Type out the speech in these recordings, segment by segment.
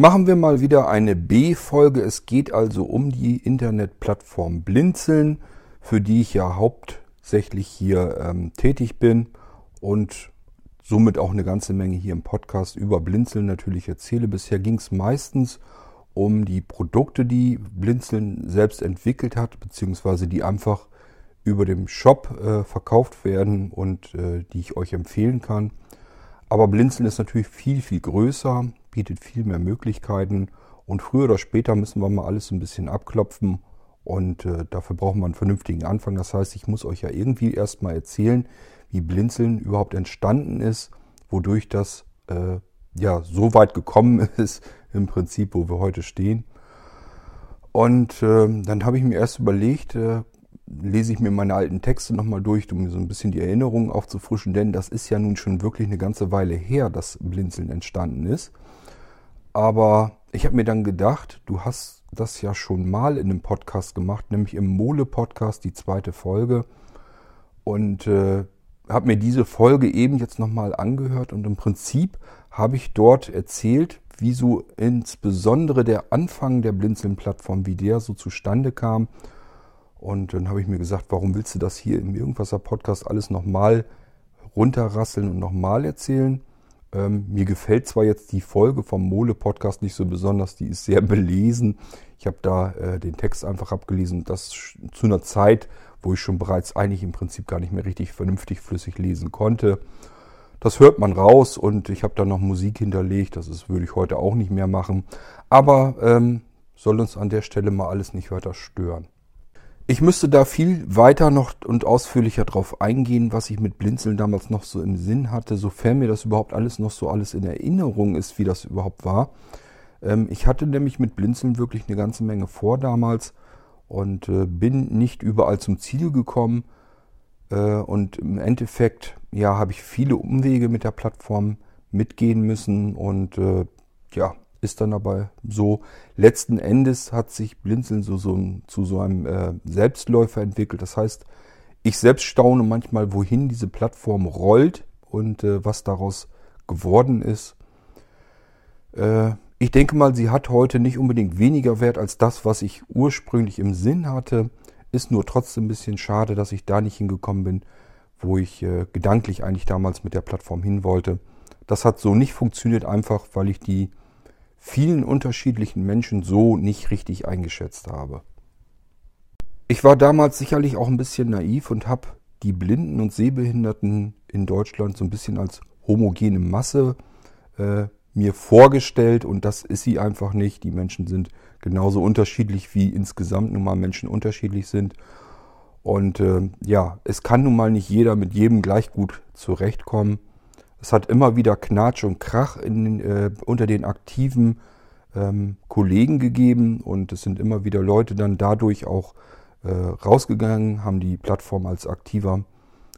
Machen wir mal wieder eine B-Folge. Es geht also um die Internetplattform Blinzeln, für die ich ja hauptsächlich hier ähm, tätig bin und somit auch eine ganze Menge hier im Podcast über Blinzeln natürlich erzähle. Bisher ging es meistens um die Produkte, die Blinzeln selbst entwickelt hat, beziehungsweise die einfach über dem Shop äh, verkauft werden und äh, die ich euch empfehlen kann. Aber Blinzeln ist natürlich viel, viel größer bietet viel mehr Möglichkeiten und früher oder später müssen wir mal alles ein bisschen abklopfen und äh, dafür brauchen wir einen vernünftigen Anfang. Das heißt, ich muss euch ja irgendwie erstmal erzählen, wie Blinzeln überhaupt entstanden ist, wodurch das äh, ja so weit gekommen ist, im Prinzip, wo wir heute stehen. Und äh, dann habe ich mir erst überlegt, äh, lese ich mir meine alten Texte nochmal durch, um mir so ein bisschen die Erinnerungen aufzufrischen, denn das ist ja nun schon wirklich eine ganze Weile her, dass Blinzeln entstanden ist. Aber ich habe mir dann gedacht, du hast das ja schon mal in einem Podcast gemacht, nämlich im Mole-Podcast, die zweite Folge. Und äh, habe mir diese Folge eben jetzt nochmal angehört und im Prinzip habe ich dort erzählt, wie so insbesondere der Anfang der Blinzeln-Plattform, wie der so zustande kam. Und dann habe ich mir gesagt, warum willst du das hier im Irgendwasser-Podcast alles nochmal runterrasseln und nochmal erzählen? Ähm, mir gefällt zwar jetzt die Folge vom Mole-Podcast nicht so besonders, die ist sehr belesen. Ich habe da äh, den Text einfach abgelesen, das zu einer Zeit, wo ich schon bereits eigentlich im Prinzip gar nicht mehr richtig vernünftig flüssig lesen konnte. Das hört man raus und ich habe da noch Musik hinterlegt, das ist, würde ich heute auch nicht mehr machen. Aber ähm, soll uns an der Stelle mal alles nicht weiter stören. Ich müsste da viel weiter noch und ausführlicher drauf eingehen, was ich mit Blinzeln damals noch so im Sinn hatte, sofern mir das überhaupt alles noch so alles in Erinnerung ist, wie das überhaupt war. Ähm, ich hatte nämlich mit Blinzeln wirklich eine ganze Menge vor damals und äh, bin nicht überall zum Ziel gekommen. Äh, und im Endeffekt, ja, habe ich viele Umwege mit der Plattform mitgehen müssen und äh, ja, ist dann aber so, letzten Endes hat sich Blinzeln so, so zu so einem äh, Selbstläufer entwickelt. Das heißt, ich selbst staune manchmal, wohin diese Plattform rollt und äh, was daraus geworden ist. Äh, ich denke mal, sie hat heute nicht unbedingt weniger Wert als das, was ich ursprünglich im Sinn hatte. Ist nur trotzdem ein bisschen schade, dass ich da nicht hingekommen bin, wo ich äh, gedanklich eigentlich damals mit der Plattform hin wollte. Das hat so nicht funktioniert, einfach weil ich die vielen unterschiedlichen Menschen so nicht richtig eingeschätzt habe. Ich war damals sicherlich auch ein bisschen naiv und habe die Blinden und Sehbehinderten in Deutschland so ein bisschen als homogene Masse äh, mir vorgestellt und das ist sie einfach nicht. Die Menschen sind genauso unterschiedlich wie insgesamt nun mal Menschen unterschiedlich sind. Und äh, ja, es kann nun mal nicht jeder mit jedem gleich gut zurechtkommen. Es hat immer wieder Knatsch und Krach in, äh, unter den aktiven ähm, Kollegen gegeben und es sind immer wieder Leute dann dadurch auch äh, rausgegangen, haben die Plattform als aktiver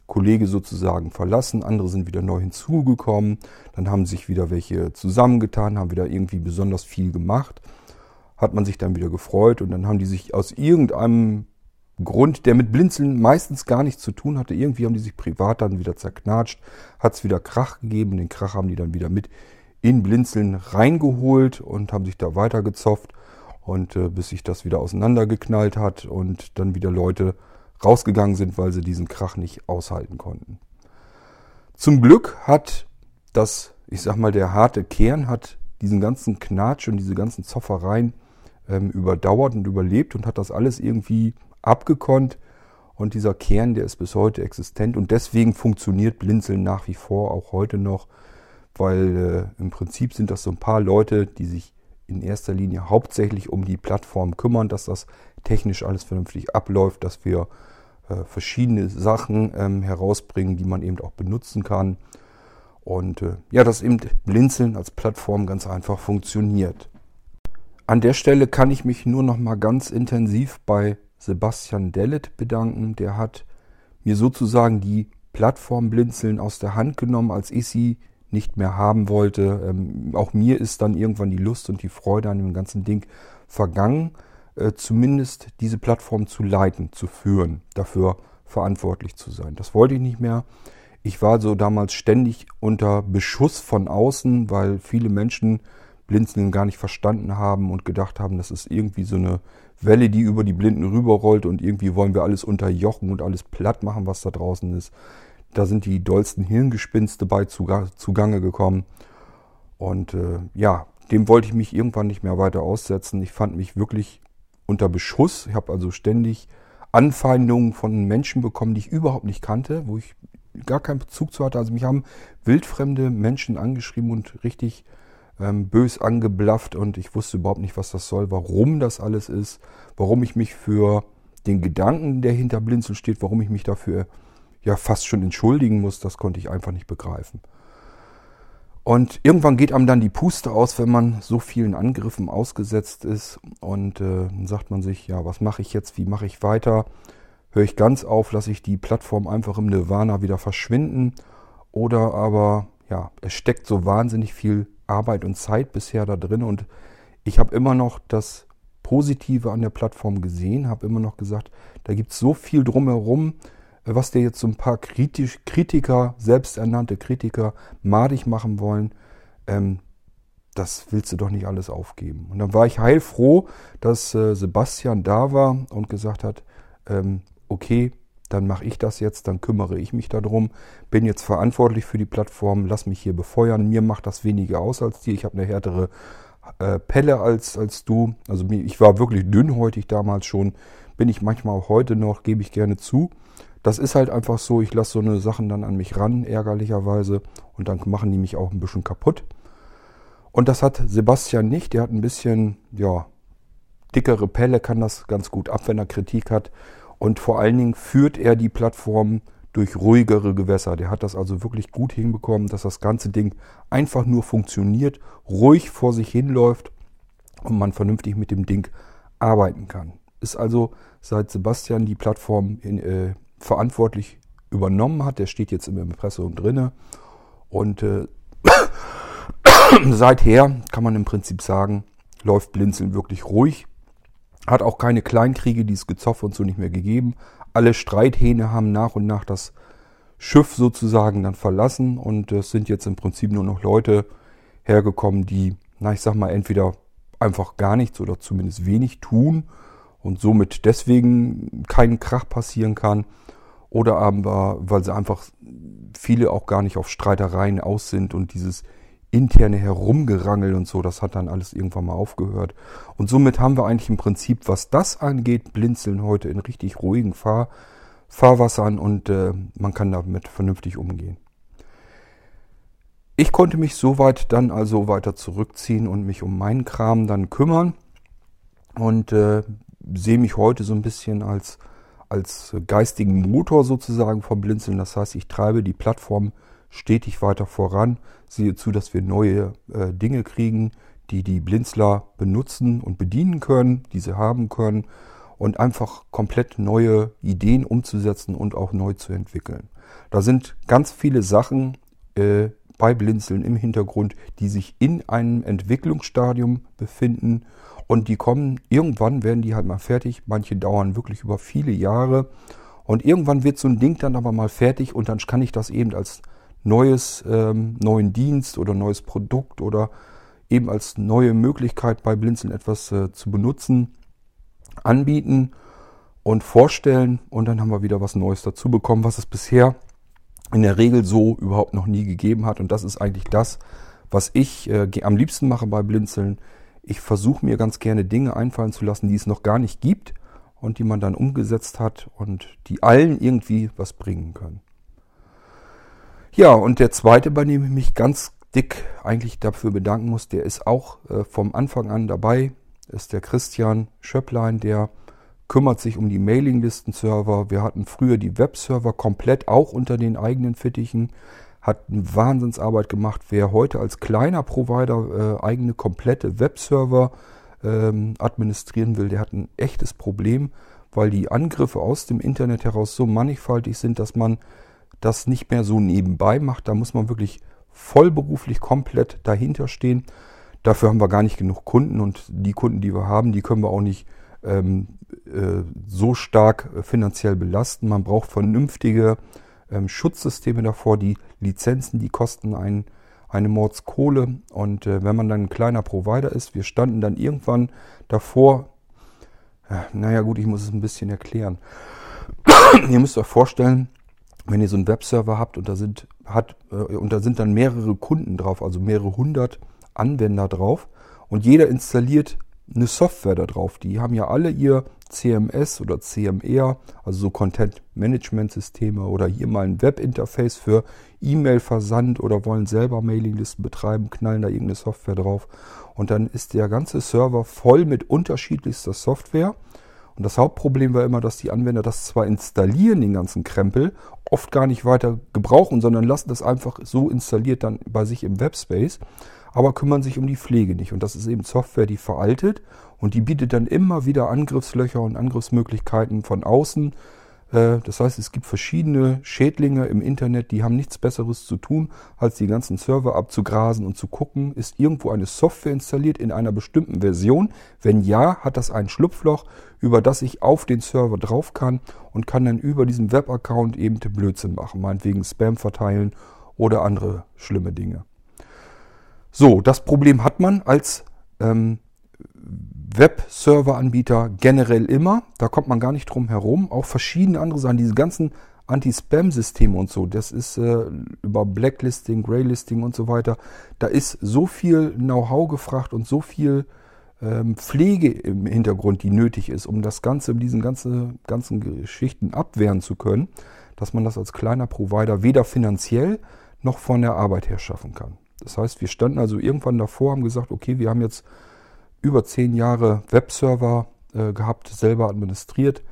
Kollege sozusagen verlassen, andere sind wieder neu hinzugekommen, dann haben sich wieder welche zusammengetan, haben wieder irgendwie besonders viel gemacht, hat man sich dann wieder gefreut und dann haben die sich aus irgendeinem Grund, der mit Blinzeln meistens gar nichts zu tun hatte. Irgendwie haben die sich privat dann wieder zerknatscht, hat es wieder Krach gegeben. Den Krach haben die dann wieder mit in Blinzeln reingeholt und haben sich da weitergezopft und äh, bis sich das wieder auseinandergeknallt hat und dann wieder Leute rausgegangen sind, weil sie diesen Krach nicht aushalten konnten. Zum Glück hat das, ich sag mal, der harte Kern hat diesen ganzen Knatsch und diese ganzen Zoffereien ähm, überdauert und überlebt und hat das alles irgendwie abgekonnt. Und dieser Kern, der ist bis heute existent und deswegen funktioniert Blinzeln nach wie vor auch heute noch, weil äh, im Prinzip sind das so ein paar Leute, die sich in erster Linie hauptsächlich um die Plattform kümmern, dass das technisch alles vernünftig abläuft, dass wir äh, verschiedene Sachen ähm, herausbringen, die man eben auch benutzen kann. Und äh, ja, dass eben Blinzeln als Plattform ganz einfach funktioniert. An der Stelle kann ich mich nur noch mal ganz intensiv bei Sebastian Dellet bedanken. Der hat mir sozusagen die Plattform Blinzeln aus der Hand genommen, als ich sie nicht mehr haben wollte. Ähm, auch mir ist dann irgendwann die Lust und die Freude an dem ganzen Ding vergangen, äh, zumindest diese Plattform zu leiten, zu führen, dafür verantwortlich zu sein. Das wollte ich nicht mehr. Ich war so damals ständig unter Beschuss von außen, weil viele Menschen Blinzeln gar nicht verstanden haben und gedacht haben, das ist irgendwie so eine Welle, die über die Blinden rüberrollt und irgendwie wollen wir alles unterjochen und alles platt machen, was da draußen ist. Da sind die dollsten Hirngespinste bei zugange gekommen. Und äh, ja, dem wollte ich mich irgendwann nicht mehr weiter aussetzen. Ich fand mich wirklich unter Beschuss. Ich habe also ständig Anfeindungen von Menschen bekommen, die ich überhaupt nicht kannte, wo ich gar keinen Bezug zu hatte. Also mich haben wildfremde Menschen angeschrieben und richtig ähm, bös angeblafft und ich wusste überhaupt nicht, was das soll, warum das alles ist, warum ich mich für den Gedanken, der hinter Blinzeln steht, warum ich mich dafür ja fast schon entschuldigen muss, das konnte ich einfach nicht begreifen. Und irgendwann geht einem dann die Puste aus, wenn man so vielen Angriffen ausgesetzt ist. Und äh, dann sagt man sich, ja, was mache ich jetzt? Wie mache ich weiter? Höre ich ganz auf, lasse ich die Plattform einfach im Nirvana wieder verschwinden? Oder aber, ja, es steckt so wahnsinnig viel Arbeit und Zeit bisher da drin. Und ich habe immer noch das Positive an der Plattform gesehen, habe immer noch gesagt, da gibt es so viel drumherum was dir jetzt so ein paar Kritisch, Kritiker, selbsternannte Kritiker, madig machen wollen, ähm, das willst du doch nicht alles aufgeben. Und dann war ich heilfroh, dass äh, Sebastian da war und gesagt hat, ähm, okay, dann mache ich das jetzt, dann kümmere ich mich darum, bin jetzt verantwortlich für die Plattform, lass mich hier befeuern, mir macht das weniger aus als dir, ich habe eine härtere äh, Pelle als, als du, also ich war wirklich dünnhäutig damals schon, bin ich manchmal auch heute noch, gebe ich gerne zu, das ist halt einfach so, ich lasse so eine Sachen dann an mich ran, ärgerlicherweise, und dann machen die mich auch ein bisschen kaputt. Und das hat Sebastian nicht, der hat ein bisschen, ja, dickere Pelle, kann das ganz gut ab, wenn er Kritik hat. Und vor allen Dingen führt er die Plattform durch ruhigere Gewässer. Der hat das also wirklich gut hinbekommen, dass das ganze Ding einfach nur funktioniert, ruhig vor sich hinläuft und man vernünftig mit dem Ding arbeiten kann. Ist also seit Sebastian die Plattform in, äh, verantwortlich übernommen hat. Der steht jetzt im Impressum drinne. Und äh, seither kann man im Prinzip sagen, läuft Blinzeln wirklich ruhig. Hat auch keine Kleinkriege, dieses Gezoffe und so nicht mehr gegeben. Alle Streithähne haben nach und nach das Schiff sozusagen dann verlassen und es sind jetzt im Prinzip nur noch Leute hergekommen, die, na ich sag mal, entweder einfach gar nichts oder zumindest wenig tun und somit deswegen kein Krach passieren kann oder aber, weil sie einfach viele auch gar nicht auf Streitereien aus sind und dieses interne Herumgerangel und so, das hat dann alles irgendwann mal aufgehört. Und somit haben wir eigentlich im Prinzip, was das angeht, Blinzeln heute in richtig ruhigen Fahr Fahrwassern und äh, man kann damit vernünftig umgehen. Ich konnte mich soweit dann also weiter zurückziehen und mich um meinen Kram dann kümmern und äh, sehe mich heute so ein bisschen als als geistigen Motor sozusagen vom Blinzeln. Das heißt, ich treibe die Plattform stetig weiter voran, sehe zu, dass wir neue äh, Dinge kriegen, die die Blinzler benutzen und bedienen können, die sie haben können und einfach komplett neue Ideen umzusetzen und auch neu zu entwickeln. Da sind ganz viele Sachen äh, bei Blinzeln im Hintergrund, die sich in einem Entwicklungsstadium befinden und die kommen, irgendwann werden die halt mal fertig. Manche dauern wirklich über viele Jahre. Und irgendwann wird so ein Ding dann aber mal fertig und dann kann ich das eben als neues, ähm, neuen Dienst oder neues Produkt oder eben als neue Möglichkeit bei Blinzeln etwas äh, zu benutzen, anbieten und vorstellen. Und dann haben wir wieder was Neues dazu bekommen, was es bisher in der Regel so überhaupt noch nie gegeben hat. Und das ist eigentlich das, was ich äh, am liebsten mache bei Blinzeln. Ich versuche mir ganz gerne Dinge einfallen zu lassen, die es noch gar nicht gibt und die man dann umgesetzt hat und die allen irgendwie was bringen können. Ja, und der zweite, bei dem ich mich ganz dick eigentlich dafür bedanken muss, der ist auch äh, vom Anfang an dabei, ist der Christian Schöpplein, der kümmert sich um die Mailinglisten-Server. Wir hatten früher die Webserver komplett auch unter den eigenen Fittichen hat eine Wahnsinnsarbeit gemacht. Wer heute als kleiner Provider äh, eigene komplette Webserver ähm, administrieren will, der hat ein echtes Problem, weil die Angriffe aus dem Internet heraus so mannigfaltig sind, dass man das nicht mehr so nebenbei macht. Da muss man wirklich vollberuflich komplett dahinter stehen. Dafür haben wir gar nicht genug Kunden und die Kunden, die wir haben, die können wir auch nicht ähm, äh, so stark äh, finanziell belasten. Man braucht vernünftige ähm, Schutzsysteme davor. Die Lizenzen, die kosten einen eine Mordskohle. Und äh, wenn man dann ein kleiner Provider ist, wir standen dann irgendwann davor, äh, naja gut, ich muss es ein bisschen erklären. ihr müsst euch vorstellen, wenn ihr so einen Webserver habt und da sind, hat, äh, und da sind dann mehrere Kunden drauf, also mehrere hundert Anwender drauf und jeder installiert eine Software da drauf. Die haben ja alle ihr CMS oder CMR, also so Content Management Systeme oder hier mal ein Webinterface für E-Mail-Versand oder wollen selber Mailinglisten betreiben, knallen da irgendeine Software drauf. Und dann ist der ganze Server voll mit unterschiedlichster Software. Und das Hauptproblem war immer, dass die Anwender das zwar installieren, den ganzen Krempel, oft gar nicht weiter gebrauchen, sondern lassen das einfach so installiert dann bei sich im Webspace aber kümmern sich um die Pflege nicht. Und das ist eben Software, die veraltet und die bietet dann immer wieder Angriffslöcher und Angriffsmöglichkeiten von außen. Äh, das heißt, es gibt verschiedene Schädlinge im Internet, die haben nichts Besseres zu tun, als die ganzen Server abzugrasen und zu gucken, ist irgendwo eine Software installiert in einer bestimmten Version. Wenn ja, hat das ein Schlupfloch, über das ich auf den Server drauf kann und kann dann über diesen Webaccount eben Blödsinn machen, meinetwegen Spam verteilen oder andere schlimme Dinge. So, das Problem hat man als ähm, Web-Server-Anbieter generell immer. Da kommt man gar nicht drum herum. Auch verschiedene andere Sachen, diese ganzen Anti-Spam-Systeme und so, das ist äh, über Blacklisting, Graylisting und so weiter. Da ist so viel Know-how gefragt und so viel ähm, Pflege im Hintergrund, die nötig ist, um das Ganze, diesen ganze, ganzen Geschichten abwehren zu können, dass man das als kleiner Provider weder finanziell noch von der Arbeit her schaffen kann. Das heißt, wir standen also irgendwann davor, haben gesagt, okay, wir haben jetzt über zehn Jahre Webserver äh, gehabt, selber administriert.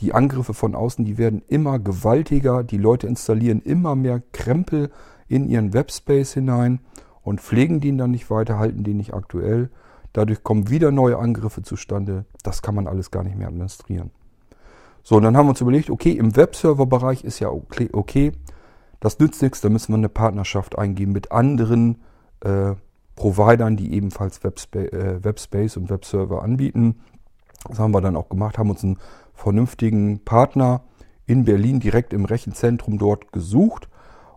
Die Angriffe von außen, die werden immer gewaltiger. Die Leute installieren immer mehr Krempel in ihren Webspace hinein und pflegen den dann nicht weiter, halten den nicht aktuell. Dadurch kommen wieder neue Angriffe zustande. Das kann man alles gar nicht mehr administrieren. So, und dann haben wir uns überlegt, okay, im Webserver-Bereich ist ja okay, okay das nützt nichts, da müssen wir eine Partnerschaft eingehen mit anderen äh, Providern, die ebenfalls Webspa äh, Webspace und Webserver anbieten. Das haben wir dann auch gemacht, haben uns einen vernünftigen Partner in Berlin direkt im Rechenzentrum dort gesucht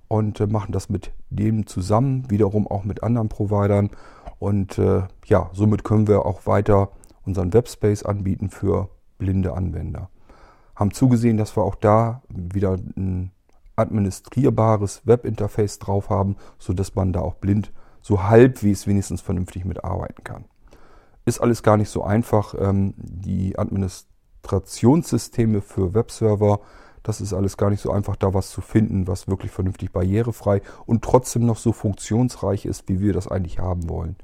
und äh, machen das mit dem zusammen, wiederum auch mit anderen Providern. Und äh, ja, somit können wir auch weiter unseren Webspace anbieten für blinde Anwender. Haben zugesehen, dass wir auch da wieder ein administrierbares Webinterface drauf haben, sodass man da auch blind so halbwegs wenigstens vernünftig mitarbeiten kann. Ist alles gar nicht so einfach. Ähm, die Administrationssysteme für Webserver, das ist alles gar nicht so einfach, da was zu finden, was wirklich vernünftig barrierefrei und trotzdem noch so funktionsreich ist, wie wir das eigentlich haben wollen.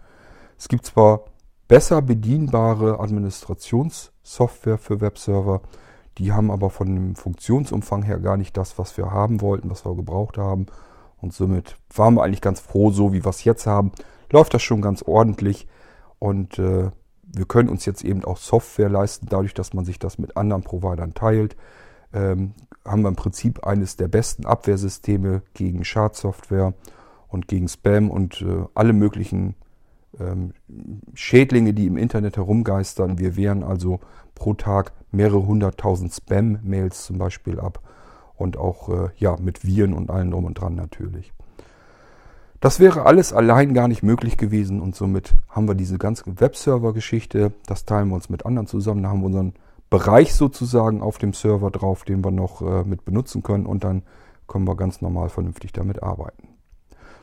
Es gibt zwar besser bedienbare Administrationssoftware für Webserver, die haben aber von dem Funktionsumfang her gar nicht das, was wir haben wollten, was wir gebraucht haben. Und somit waren wir eigentlich ganz froh, so wie wir es jetzt haben. Läuft das schon ganz ordentlich. Und äh, wir können uns jetzt eben auch Software leisten, dadurch, dass man sich das mit anderen Providern teilt. Ähm, haben wir im Prinzip eines der besten Abwehrsysteme gegen Schadsoftware und gegen Spam und äh, alle möglichen ähm, Schädlinge, die im Internet herumgeistern. Wir wehren also pro Tag mehrere hunderttausend Spam-Mails zum Beispiel ab und auch äh, ja, mit Viren und allem drum und dran natürlich. Das wäre alles allein gar nicht möglich gewesen und somit haben wir diese ganze Webserver-Geschichte, das teilen wir uns mit anderen zusammen, da haben wir unseren Bereich sozusagen auf dem Server drauf, den wir noch äh, mit benutzen können und dann können wir ganz normal vernünftig damit arbeiten.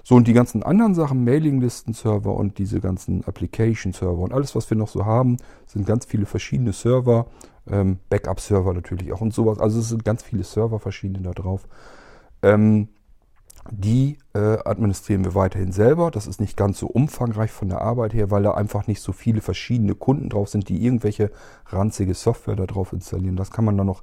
So, und die ganzen anderen Sachen, Mailinglisten-Server und diese ganzen Application-Server und alles, was wir noch so haben, sind ganz viele verschiedene Server, ähm, Backup-Server natürlich auch und sowas. Also es sind ganz viele Server verschiedene da drauf. Ähm, die äh, administrieren wir weiterhin selber. Das ist nicht ganz so umfangreich von der Arbeit her, weil da einfach nicht so viele verschiedene Kunden drauf sind, die irgendwelche ranzige Software da drauf installieren. Das kann man dann noch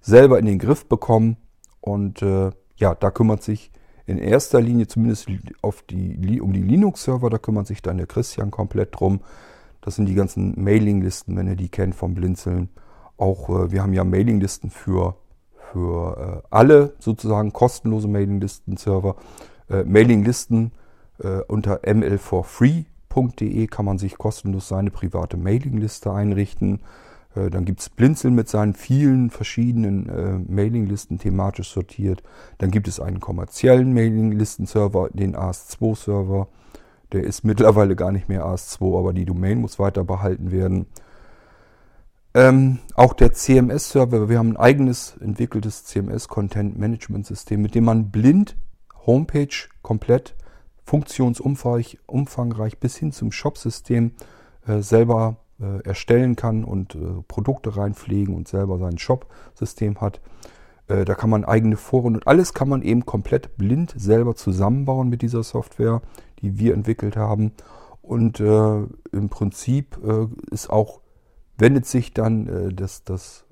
selber in den Griff bekommen. Und äh, ja, da kümmert sich in erster Linie zumindest auf die, um die Linux-Server, da kümmert sich dann der Christian komplett drum. Das sind die ganzen Mailinglisten, wenn ihr die kennt vom Blinzeln. Auch äh, wir haben ja Mailinglisten für, für äh, alle sozusagen kostenlose Mailinglisten-Server. Äh, Mailinglisten unter ml4free.de kann man sich kostenlos seine private Mailingliste einrichten. Dann gibt es Blinzeln mit seinen vielen verschiedenen äh, Mailinglisten thematisch sortiert. Dann gibt es einen kommerziellen Mailinglisten-Server, den AS2-Server. Der ist mittlerweile gar nicht mehr AS2, aber die Domain muss weiter behalten werden. Ähm, auch der CMS-Server, wir haben ein eigenes entwickeltes CMS-Content-Management-System, mit dem man blind Homepage komplett funktionsumfangreich umfangreich bis hin zum Shop-System äh, selber äh, erstellen kann und äh, Produkte reinpflegen und selber sein Shop-System hat. Äh, da kann man eigene Foren und alles kann man eben komplett blind selber zusammenbauen mit dieser Software, die wir entwickelt haben. Und äh, im Prinzip äh, ist auch, wendet sich dann äh, das, das,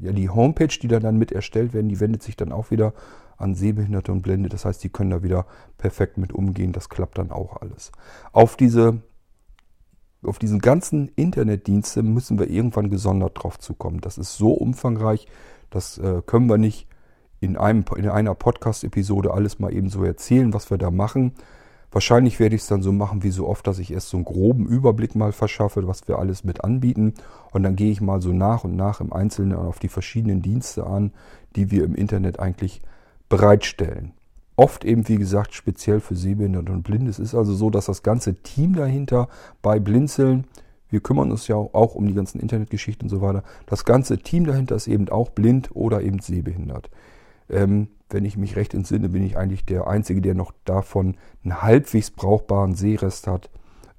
ja, die Homepage, die da dann mit erstellt werden, die wendet sich dann auch wieder an Sehbehinderte und Blinde. Das heißt, die können da wieder perfekt mit umgehen. Das klappt dann auch alles. Auf diese auf diesen ganzen Internetdienste müssen wir irgendwann gesondert drauf zukommen. Das ist so umfangreich, das äh, können wir nicht in, einem, in einer Podcast-Episode alles mal eben so erzählen, was wir da machen. Wahrscheinlich werde ich es dann so machen wie so oft, dass ich erst so einen groben Überblick mal verschaffe, was wir alles mit anbieten. Und dann gehe ich mal so nach und nach im Einzelnen auf die verschiedenen Dienste an, die wir im Internet eigentlich bereitstellen. Oft eben, wie gesagt, speziell für Sehbehinderte und Blinde. Es ist also so, dass das ganze Team dahinter bei Blinzeln, wir kümmern uns ja auch um die ganzen Internetgeschichten und so weiter, das ganze Team dahinter ist eben auch blind oder eben sehbehindert. Ähm, wenn ich mich recht entsinne, bin ich eigentlich der Einzige, der noch davon einen halbwegs brauchbaren Sehrest hat,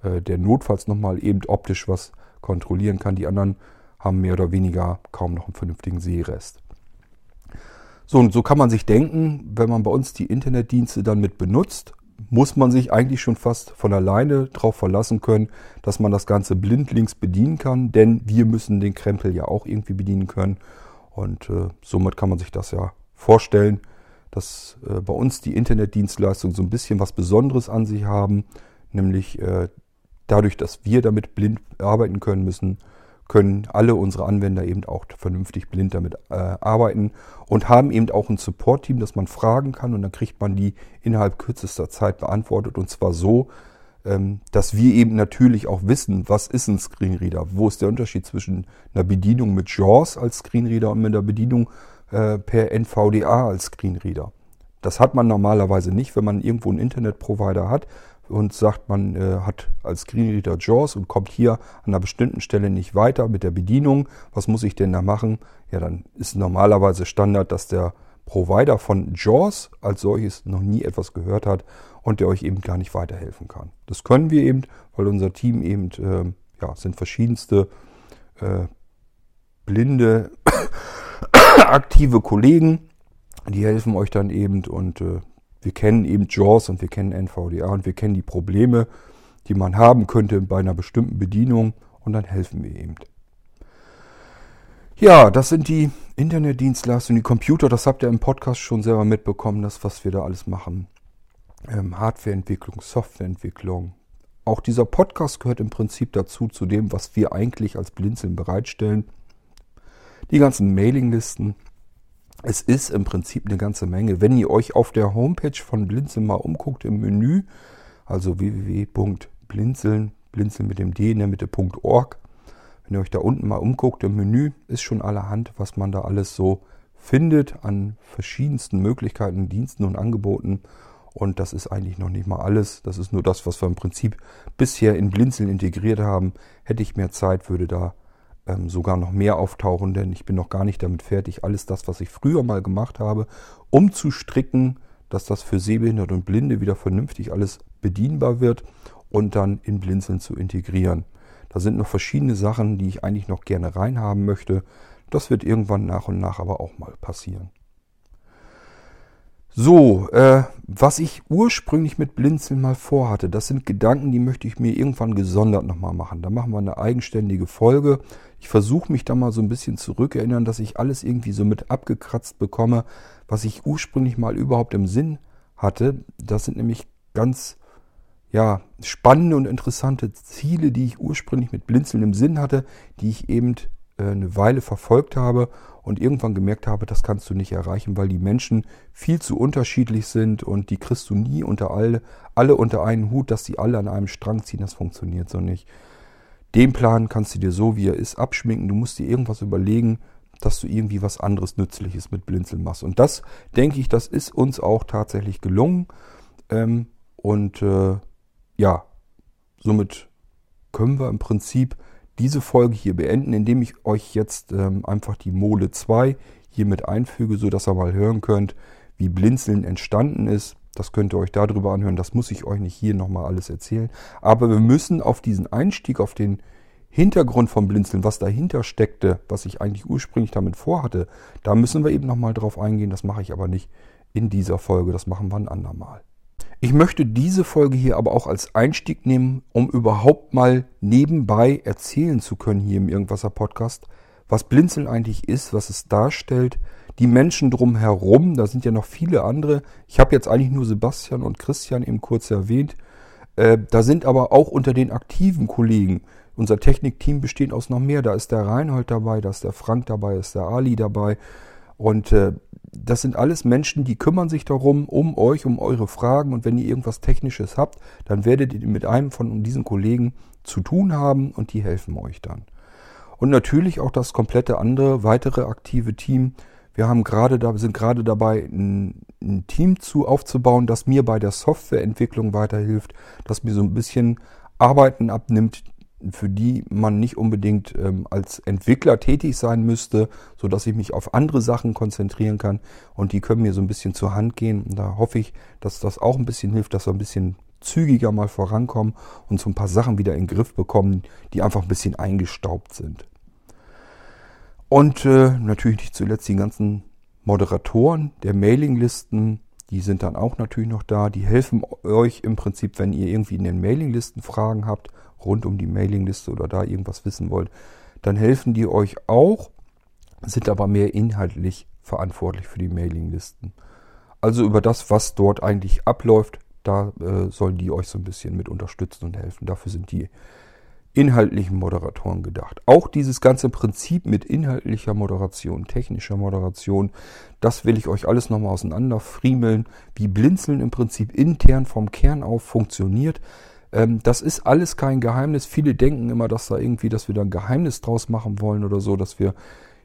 äh, der notfalls nochmal eben optisch was kontrollieren kann. Die anderen haben mehr oder weniger kaum noch einen vernünftigen Sehrest. So, und so kann man sich denken, wenn man bei uns die Internetdienste dann mit benutzt, muss man sich eigentlich schon fast von alleine darauf verlassen können, dass man das Ganze blindlings bedienen kann, denn wir müssen den Krempel ja auch irgendwie bedienen können. Und äh, somit kann man sich das ja vorstellen, dass äh, bei uns die Internetdienstleistungen so ein bisschen was Besonderes an sich haben, nämlich äh, dadurch, dass wir damit blind arbeiten können müssen, können alle unsere Anwender eben auch vernünftig blind damit äh, arbeiten und haben eben auch ein Support-Team, das man fragen kann und dann kriegt man die innerhalb kürzester Zeit beantwortet und zwar so, ähm, dass wir eben natürlich auch wissen, was ist ein Screenreader, wo ist der Unterschied zwischen einer Bedienung mit JAWS als Screenreader und mit einer Bedienung äh, per NVDA als Screenreader. Das hat man normalerweise nicht, wenn man irgendwo einen Internetprovider hat, und sagt, man äh, hat als Screenreader JAWS und kommt hier an einer bestimmten Stelle nicht weiter mit der Bedienung. Was muss ich denn da machen? Ja, dann ist normalerweise Standard, dass der Provider von JAWS als solches noch nie etwas gehört hat und der euch eben gar nicht weiterhelfen kann. Das können wir eben, weil unser Team eben, äh, ja, sind verschiedenste äh, blinde, aktive Kollegen, die helfen euch dann eben und äh, wir kennen eben JAWS und wir kennen NVDA und wir kennen die Probleme, die man haben könnte bei einer bestimmten Bedienung und dann helfen wir eben. Ja, das sind die Internetdienstleistungen, die Computer, das habt ihr im Podcast schon selber mitbekommen, das, was wir da alles machen. Ähm, Hardwareentwicklung, Softwareentwicklung. Auch dieser Podcast gehört im Prinzip dazu, zu dem, was wir eigentlich als Blinzeln bereitstellen. Die ganzen Mailinglisten, es ist im Prinzip eine ganze Menge. Wenn ihr euch auf der Homepage von Blinzeln mal umguckt im Menü, also www.blinzeln, blinzeln mit dem D in der Mitte.org, wenn ihr euch da unten mal umguckt im Menü, ist schon allerhand, was man da alles so findet an verschiedensten Möglichkeiten, Diensten und Angeboten. Und das ist eigentlich noch nicht mal alles. Das ist nur das, was wir im Prinzip bisher in Blinzeln integriert haben. Hätte ich mehr Zeit, würde da ähm, sogar noch mehr auftauchen, denn ich bin noch gar nicht damit fertig, alles das, was ich früher mal gemacht habe, umzustricken, dass das für Sehbehinderte und Blinde wieder vernünftig alles bedienbar wird und dann in Blinzeln zu integrieren. Da sind noch verschiedene Sachen, die ich eigentlich noch gerne reinhaben möchte. Das wird irgendwann nach und nach aber auch mal passieren. So, äh, was ich ursprünglich mit Blinzeln mal vorhatte, das sind Gedanken, die möchte ich mir irgendwann gesondert nochmal machen. Da machen wir eine eigenständige Folge. Ich versuche mich da mal so ein bisschen zurückerinnern, dass ich alles irgendwie so mit abgekratzt bekomme, was ich ursprünglich mal überhaupt im Sinn hatte. Das sind nämlich ganz ja, spannende und interessante Ziele, die ich ursprünglich mit Blinzeln im Sinn hatte, die ich eben äh, eine Weile verfolgt habe und irgendwann gemerkt habe, das kannst du nicht erreichen, weil die Menschen viel zu unterschiedlich sind und die kriegst du nie unter alle, alle unter einen Hut, dass sie alle an einem Strang ziehen. Das funktioniert so nicht. Den Plan kannst du dir so, wie er ist, abschminken. Du musst dir irgendwas überlegen, dass du irgendwie was anderes Nützliches mit Blinzeln machst. Und das, denke ich, das ist uns auch tatsächlich gelungen. Ähm, und äh, ja, somit können wir im Prinzip diese Folge hier beenden, indem ich euch jetzt ähm, einfach die Mole 2 hier mit einfüge, sodass ihr mal hören könnt, wie Blinzeln entstanden ist. Das könnt ihr euch darüber anhören. Das muss ich euch nicht hier nochmal alles erzählen. Aber wir müssen auf diesen Einstieg, auf den Hintergrund vom Blinzeln, was dahinter steckte, was ich eigentlich ursprünglich damit vorhatte, da müssen wir eben nochmal drauf eingehen. Das mache ich aber nicht in dieser Folge. Das machen wir ein andermal. Ich möchte diese Folge hier aber auch als Einstieg nehmen, um überhaupt mal nebenbei erzählen zu können hier im Irgendwasser Podcast, was Blinzeln eigentlich ist, was es darstellt, die Menschen drumherum, da sind ja noch viele andere. Ich habe jetzt eigentlich nur Sebastian und Christian eben kurz erwähnt. Äh, da sind aber auch unter den aktiven Kollegen, unser Technikteam besteht aus noch mehr. Da ist der Reinhold dabei, da ist der Frank dabei, ist der Ali dabei. Und äh, das sind alles Menschen, die kümmern sich darum, um euch, um eure Fragen. Und wenn ihr irgendwas Technisches habt, dann werdet ihr mit einem von diesen Kollegen zu tun haben und die helfen euch dann. Und natürlich auch das komplette andere, weitere aktive Team. Wir haben gerade da, sind gerade dabei, ein, ein Team zu aufzubauen, das mir bei der Softwareentwicklung weiterhilft, das mir so ein bisschen Arbeiten abnimmt, für die man nicht unbedingt ähm, als Entwickler tätig sein müsste, so dass ich mich auf andere Sachen konzentrieren kann und die können mir so ein bisschen zur Hand gehen. Und da hoffe ich, dass das auch ein bisschen hilft, dass wir ein bisschen zügiger mal vorankommen und so ein paar Sachen wieder in den Griff bekommen, die einfach ein bisschen eingestaubt sind. Und äh, natürlich nicht zuletzt die ganzen Moderatoren der Mailinglisten, die sind dann auch natürlich noch da. Die helfen euch im Prinzip, wenn ihr irgendwie in den Mailinglisten Fragen habt, rund um die Mailingliste oder da irgendwas wissen wollt, dann helfen die euch auch, sind aber mehr inhaltlich verantwortlich für die Mailinglisten. Also über das, was dort eigentlich abläuft, da äh, sollen die euch so ein bisschen mit unterstützen und helfen. Dafür sind die inhaltlichen Moderatoren gedacht. Auch dieses ganze Prinzip mit inhaltlicher Moderation, technischer Moderation, das will ich euch alles nochmal auseinanderfriemeln, wie Blinzeln im Prinzip intern vom Kern auf funktioniert. Ähm, das ist alles kein Geheimnis. Viele denken immer, dass da irgendwie, dass wir da ein Geheimnis draus machen wollen oder so, dass wir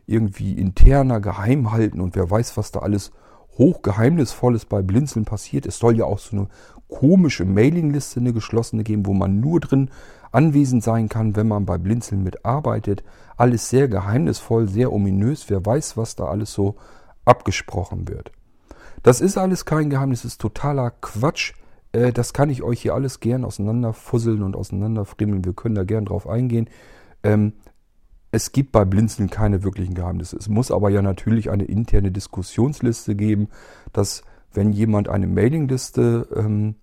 irgendwie interner geheim halten und wer weiß, was da alles hochgeheimnisvolles bei Blinzeln passiert. Es soll ja auch so eine komische Mailingliste, eine geschlossene geben, wo man nur drin anwesend sein kann, wenn man bei Blinzeln mitarbeitet. Alles sehr geheimnisvoll, sehr ominös. Wer weiß, was da alles so abgesprochen wird. Das ist alles kein Geheimnis, ist totaler Quatsch. Äh, das kann ich euch hier alles gern auseinanderfusseln und auseinanderfrimmeln. Wir können da gern drauf eingehen. Ähm, es gibt bei Blinzeln keine wirklichen Geheimnisse. Es muss aber ja natürlich eine interne Diskussionsliste geben, dass wenn jemand eine Mailingliste ähm,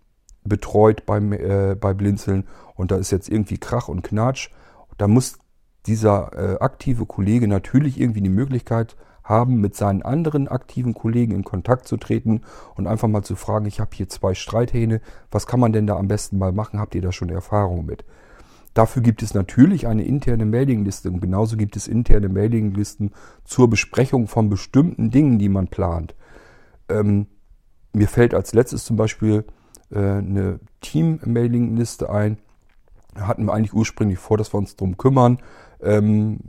betreut beim, äh, bei Blinzeln und da ist jetzt irgendwie Krach und Knatsch, da muss dieser äh, aktive Kollege natürlich irgendwie die Möglichkeit haben, mit seinen anderen aktiven Kollegen in Kontakt zu treten und einfach mal zu fragen, ich habe hier zwei Streithähne, was kann man denn da am besten mal machen? Habt ihr da schon Erfahrung mit? Dafür gibt es natürlich eine interne Mailingliste und genauso gibt es interne Mailinglisten zur Besprechung von bestimmten Dingen, die man plant. Ähm, mir fällt als letztes zum Beispiel äh, eine Team-Mailing-Liste ein. Hatten wir eigentlich ursprünglich vor, dass wir uns darum kümmern, ähm,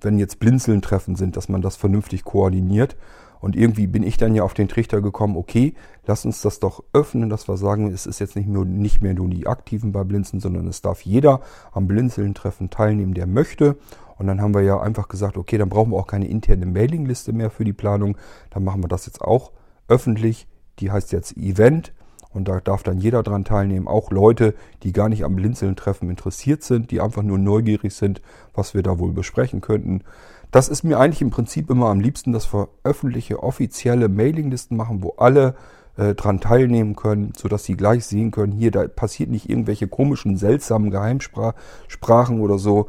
wenn jetzt Blinzeln-Treffen sind, dass man das vernünftig koordiniert. Und irgendwie bin ich dann ja auf den Trichter gekommen, okay, lass uns das doch öffnen, dass wir sagen, es ist jetzt nicht, nur, nicht mehr nur die Aktiven bei Blinzeln, sondern es darf jeder am Blinzeln-Treffen teilnehmen, der möchte. Und dann haben wir ja einfach gesagt, okay, dann brauchen wir auch keine interne Mailingliste mehr für die Planung. Dann machen wir das jetzt auch öffentlich. Die heißt jetzt Event. Und da darf dann jeder dran teilnehmen, auch Leute, die gar nicht am Blinzeln-Treffen interessiert sind, die einfach nur neugierig sind, was wir da wohl besprechen könnten. Das ist mir eigentlich im Prinzip immer am liebsten, dass wir öffentliche, offizielle Mailinglisten machen, wo alle äh, dran teilnehmen können, sodass sie gleich sehen können, hier, da passiert nicht irgendwelche komischen, seltsamen Geheimsprachen oder so.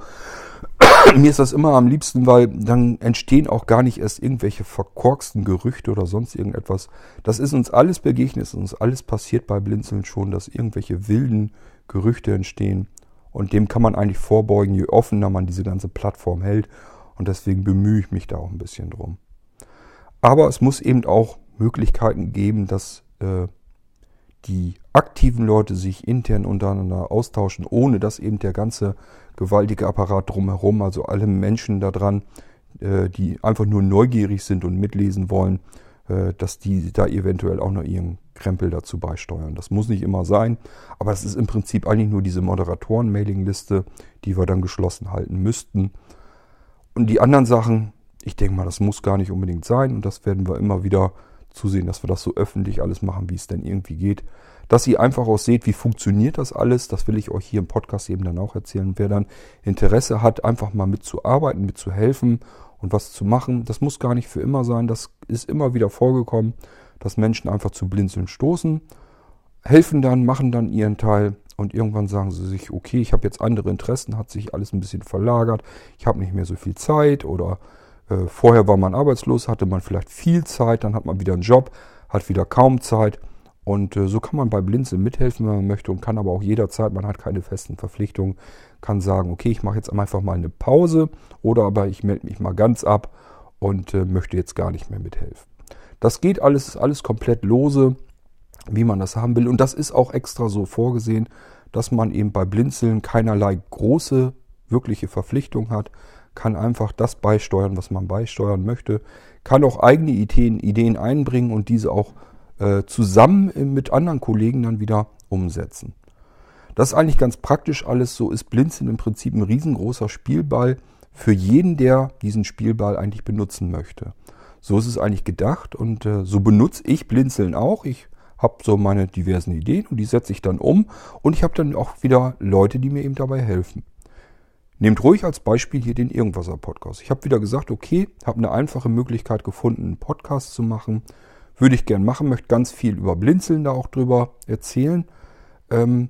Mir ist das immer am liebsten, weil dann entstehen auch gar nicht erst irgendwelche verkorksten Gerüchte oder sonst irgendetwas. Das ist uns alles begegnet, ist uns alles passiert bei Blinzeln schon, dass irgendwelche wilden Gerüchte entstehen. Und dem kann man eigentlich vorbeugen, je offener man diese ganze Plattform hält. Und deswegen bemühe ich mich da auch ein bisschen drum. Aber es muss eben auch Möglichkeiten geben, dass äh, die aktiven Leute sich intern untereinander austauschen, ohne dass eben der ganze gewaltige Apparat drumherum, also alle Menschen da dran, äh, die einfach nur neugierig sind und mitlesen wollen, äh, dass die da eventuell auch noch ihren Krempel dazu beisteuern. Das muss nicht immer sein, aber es ist im Prinzip eigentlich nur diese Moderatoren-Mailingliste, die wir dann geschlossen halten müssten. Und die anderen Sachen, ich denke mal, das muss gar nicht unbedingt sein und das werden wir immer wieder zusehen, dass wir das so öffentlich alles machen, wie es denn irgendwie geht. Dass ihr einfach auch seht, wie funktioniert das alles, das will ich euch hier im Podcast eben dann auch erzählen. Wer dann Interesse hat, einfach mal mitzuarbeiten, mitzuhelfen und was zu machen, das muss gar nicht für immer sein. Das ist immer wieder vorgekommen, dass Menschen einfach zu Blinzeln stoßen, helfen dann, machen dann ihren Teil und irgendwann sagen sie sich, okay, ich habe jetzt andere Interessen, hat sich alles ein bisschen verlagert, ich habe nicht mehr so viel Zeit oder vorher war man arbeitslos, hatte man vielleicht viel Zeit, dann hat man wieder einen Job, hat wieder kaum Zeit. Und äh, so kann man bei Blinzeln mithelfen, wenn man möchte und kann aber auch jederzeit, man hat keine festen Verpflichtungen, kann sagen, okay, ich mache jetzt einfach mal eine Pause oder aber ich melde mich mal ganz ab und äh, möchte jetzt gar nicht mehr mithelfen. Das geht alles, ist alles komplett lose, wie man das haben will. Und das ist auch extra so vorgesehen, dass man eben bei Blinzeln keinerlei große, wirkliche Verpflichtung hat kann einfach das beisteuern, was man beisteuern möchte, kann auch eigene Ideen, Ideen einbringen und diese auch äh, zusammen mit anderen Kollegen dann wieder umsetzen. Das ist eigentlich ganz praktisch alles. So ist Blinzeln im Prinzip ein riesengroßer Spielball für jeden, der diesen Spielball eigentlich benutzen möchte. So ist es eigentlich gedacht und äh, so benutze ich Blinzeln auch. Ich habe so meine diversen Ideen und die setze ich dann um und ich habe dann auch wieder Leute, die mir eben dabei helfen. Nehmt ruhig als Beispiel hier den Irgendwaser Podcast. Ich habe wieder gesagt, okay, habe eine einfache Möglichkeit gefunden, einen Podcast zu machen. Würde ich gern machen, möchte ganz viel über Blinzeln da auch drüber erzählen. Ähm,